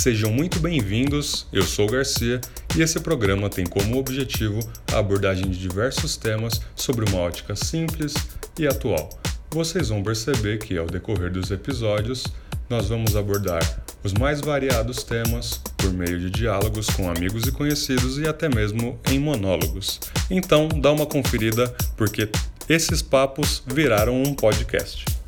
Sejam muito bem-vindos, eu sou o Garcia e esse programa tem como objetivo a abordagem de diversos temas sobre uma ótica simples e atual. Vocês vão perceber que, ao decorrer dos episódios, nós vamos abordar os mais variados temas por meio de diálogos com amigos e conhecidos e até mesmo em monólogos. Então, dá uma conferida porque esses papos viraram um podcast.